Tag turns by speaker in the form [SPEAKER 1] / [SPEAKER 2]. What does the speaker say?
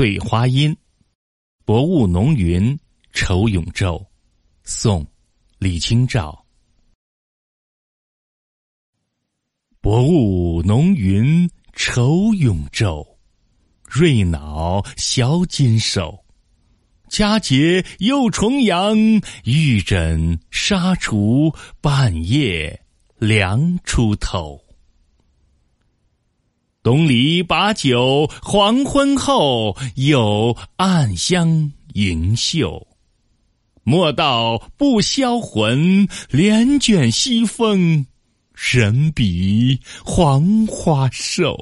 [SPEAKER 1] 醉花阴，薄雾浓云愁永昼。宋，李清照。薄雾浓云愁永昼，瑞脑销金兽。佳节又重阳，玉枕纱厨，半夜凉出头。东篱把酒黄昏后，有暗香盈袖。莫道不销魂，帘卷西风，人比黄花瘦。